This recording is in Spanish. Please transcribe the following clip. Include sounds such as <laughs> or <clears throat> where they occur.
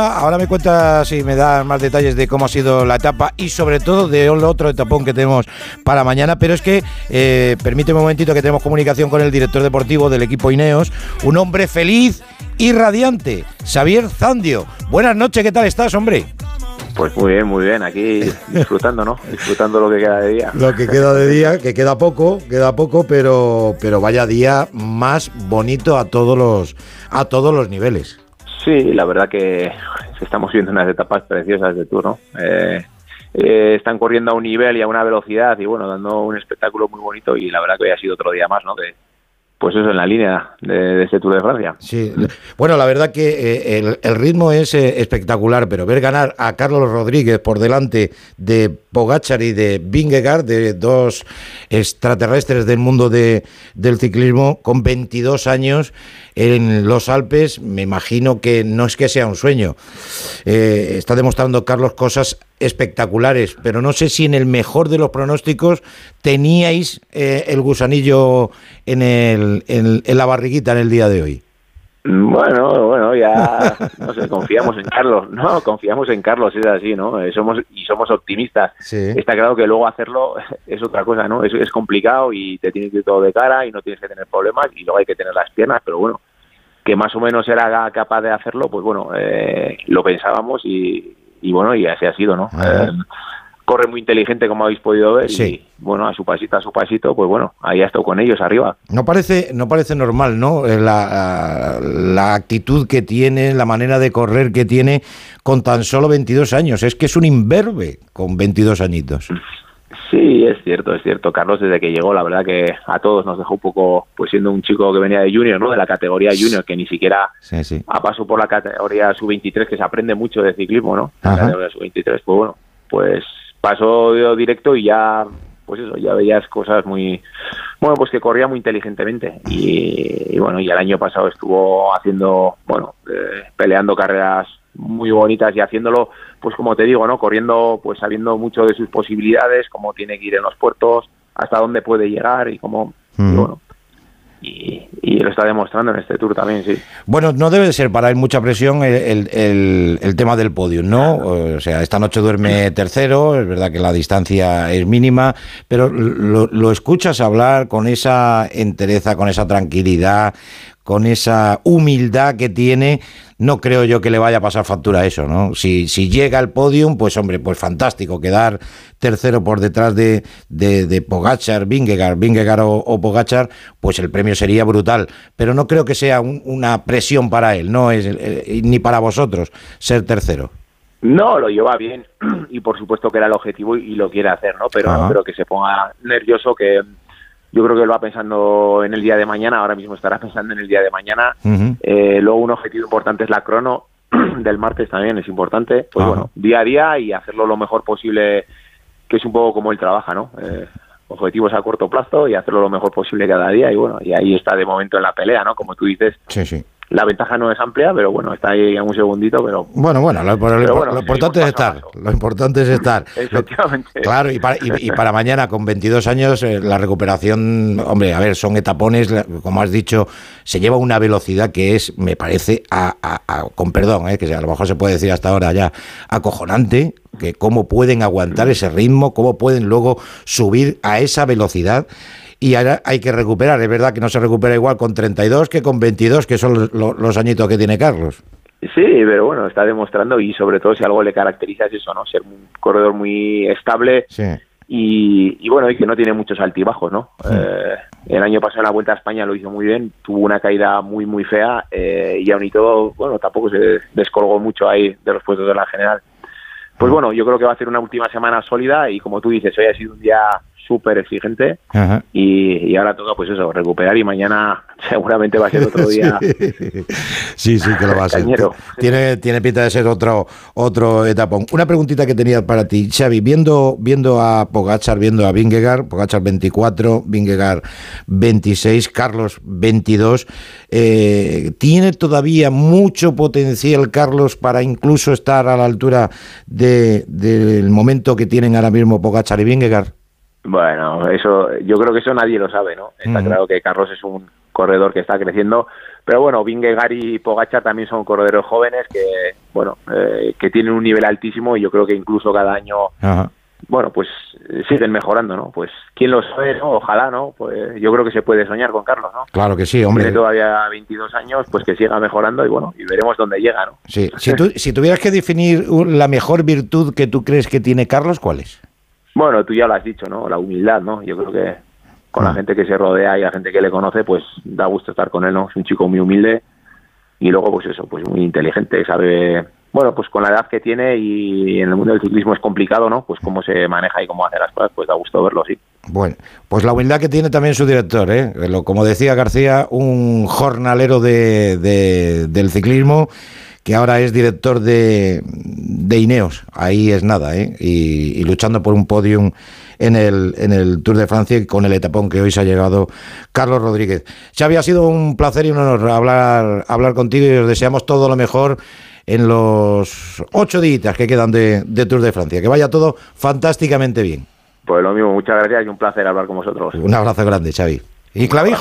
Ahora me cuentas y me das más detalles de cómo ha sido la etapa y sobre todo de otro etapón que tenemos para mañana, pero es que eh, permíteme un momentito que tenemos comunicación con el director deportivo del equipo Ineos, un hombre feliz y radiante, Xavier Zandio. Buenas noches, ¿qué tal estás, hombre? Pues muy bien, muy bien, aquí <laughs> disfrutando, ¿no? Disfrutando lo que queda de día. Lo que queda de día, que queda poco, queda poco, pero, pero vaya día más bonito a todos los, a todos los niveles. Sí, la verdad que estamos viendo unas etapas preciosas de Tour, ¿no? Eh, eh, están corriendo a un nivel y a una velocidad y bueno, dando un espectáculo muy bonito y la verdad que hoy ha sido otro día más, ¿no? Pues eso, en la línea de, este Tour de Francia. Sí, bueno, la verdad que eh, el, ritmo es espectacular, pero ver ganar a Carlos Rodríguez por delante de Pogachar y de Vingegaard, de dos extraterrestres del mundo de, del ciclismo, con 22 años, en los Alpes, me imagino que no es que sea un sueño. Eh, está demostrando Carlos cosas espectaculares, pero no sé si en el mejor de los pronósticos teníais eh, el gusanillo en, el, en, la barriguita en el día de hoy. Bueno, bueno, ya no sé, confiamos en Carlos, no, confiamos en Carlos, es así, ¿no? Eh, somos y somos optimistas. Está claro que luego hacerlo es otra cosa, ¿no? Es, es complicado y te tienes que ir todo de cara y no tienes que tener problemas y luego hay que tener las piernas, pero bueno, que más o menos era capaz de hacerlo, pues bueno, eh, lo pensábamos y, bueno, y así ha sido, ¿no? Eh, corre muy inteligente, como habéis podido ver, y bueno, a su pasito, a su pasito, pues bueno, ahí ha estado con ellos arriba. No parece, no parece normal, ¿no? Eh, la, la actitud que tiene, la manera de correr que tiene con tan solo 22 años. Es que es un imberbe con 22 añitos. <laughs> Sí, es cierto, es cierto. Carlos, desde que llegó, la verdad que a todos nos dejó un poco, pues siendo un chico que venía de junior, ¿no? De la categoría junior, que ni siquiera sí, ha pasado por la categoría sub-23, que se aprende mucho de ciclismo, ¿no? La categoría sub-23, pues bueno, pues pasó directo y ya, pues eso, ya veías cosas muy, bueno, pues que corría muy inteligentemente. Y, bueno, y el año pasado estuvo haciendo, bueno, eh, peleando carreras muy bonitas y haciéndolo, pues como te digo, ¿no? Corriendo, pues sabiendo mucho de sus posibilidades, cómo tiene que ir en los puertos, hasta dónde puede llegar y cómo, y bueno, y, lo está demostrando en este tour también, sí. Bueno, no debe de ser para él mucha presión el, el, tema del podio, ¿no? O sea, esta noche duerme tercero, es verdad que la distancia es mínima, pero lo, lo escuchas hablar con esa entereza, con esa tranquilidad, con esa humildad que tiene, no creo yo que le vaya a pasar factura a eso, ¿no? Si, si llega al podium, pues hombre, pues fantástico, quedar tercero por detrás de, de, Pogachar, Vingegaard, Vingegaard o, Pogachar, pues el premio sería brutal, pero no creo que sea una presión para él, no es eh, ni para vosotros ser tercero. No, lo lleva bien <clears throat> y por supuesto que era el objetivo y, lo quiere hacer, ¿no? Pero no creo que se ponga nervioso, que yo creo que él va pensando en el día de mañana, ahora mismo estará pensando en el día de mañana. Eh, luego un objetivo importante es la crono <clears throat> del martes también, es importante. Pues bueno, día a día y hacerlo lo mejor posible, que es un poco como él trabaja, ¿no? Eh, objetivos a corto plazo y hacerlo lo mejor posible cada día y bueno, y ahí está de momento en la pelea, ¿no? Como tú dices. Sí, sí. La ventaja no es amplia, pero bueno, está ahí en un segundito, pero... Bueno, bueno, lo, importante es estar, lo importante es estar. <laughs> Efectivamente. claro, y para, y, para mañana, con 22 años, eh, la recuperación, hombre, a ver, son etapones, como has dicho, se lleva una velocidad que es, me parece, a, con perdón, eh, que a lo mejor se puede decir hasta ahora ya, acojonante, que cómo pueden aguantar ese ritmo, cómo pueden luego subir a esa velocidad y ahora hay que recuperar. Es verdad que no se recupera igual con 32 que con 22, que son los, añitos que tiene Carlos. Sí, pero bueno, está demostrando y sobre todo si algo le caracteriza es eso, ¿no? Ser un corredor muy estable y, bueno, y que no tiene muchos altibajos, ¿no? Eh, el año pasado en la Vuelta a España lo hizo muy bien, tuvo una caída muy, muy fea eh, y aún y todo, bueno, tampoco se descolgó mucho ahí de los puestos de la general. Pues bueno, yo creo que va a ser una última semana sólida y como tú dices, hoy ha sido un día súper exigente y, ahora toca pues eso, recuperar y mañana <laughs> seguramente va a ser otro <laughs> día. sí, sí, que lo va a ser. Tiene, tiene pinta de ser otro, otro etapón. Una preguntita que tenía para ti, Xavi, viendo, viendo a Pogachar, viendo a Vingegaard, Pogachar 24, Vingegaard 26, Carlos 22, eh, ¿tiene todavía mucho potencial Carlos para incluso estar a la altura de, del momento que tienen ahora mismo Pogachar y Vingegaard? Bueno, eso, yo creo que eso nadie lo sabe, ¿no? Está claro que Carlos es un corredor que está creciendo, pero bueno, Vingegaard y Pogacar también son corredores jóvenes que, bueno, eh, que tienen un nivel altísimo y yo creo que incluso cada año, bueno, pues siguen mejorando, ¿no? Pues quién lo sabe, Ojalá, ¿no? Pues yo creo que se puede soñar con Carlos, ¿no? Claro que sí, hombre. Tiene todavía 22 años, pues que siga mejorando y bueno, y veremos dónde llega, ¿no? Sí, si, <laughs> tú, si tuvieras que definir la mejor virtud que tú crees que tiene Carlos, ¿cuál es? Bueno, tú ya lo has dicho, ¿no? La humildad, ¿no? Yo creo que con la ah. gente que se rodea y la gente que le conoce, pues da gusto estar con él, ¿no? Es un chico muy humilde y luego, pues eso, pues muy inteligente, sabe, bueno, pues con la edad que tiene y en el mundo del ciclismo es complicado, ¿no? Pues cómo se maneja y cómo hace las cosas, pues da gusto verlo, sí. Bueno, pues la humildad que tiene también su director, ¿eh? Como decía García, un jornalero de, del ciclismo que ahora es director de, de Ineos, ahí es nada, ¿eh? y, y luchando por un podium en el, en el Tour de Francia con el etapón que hoy se ha llegado Carlos Rodríguez. Xavi, ha sido un placer y un honor hablar, hablar contigo y os deseamos todo lo mejor en los ocho días que quedan de, de Tour de Francia. Que vaya todo fantásticamente bien. Pues lo mismo, muchas gracias y un placer hablar con vosotros. Un abrazo grande, Xavi. Y Clavijo.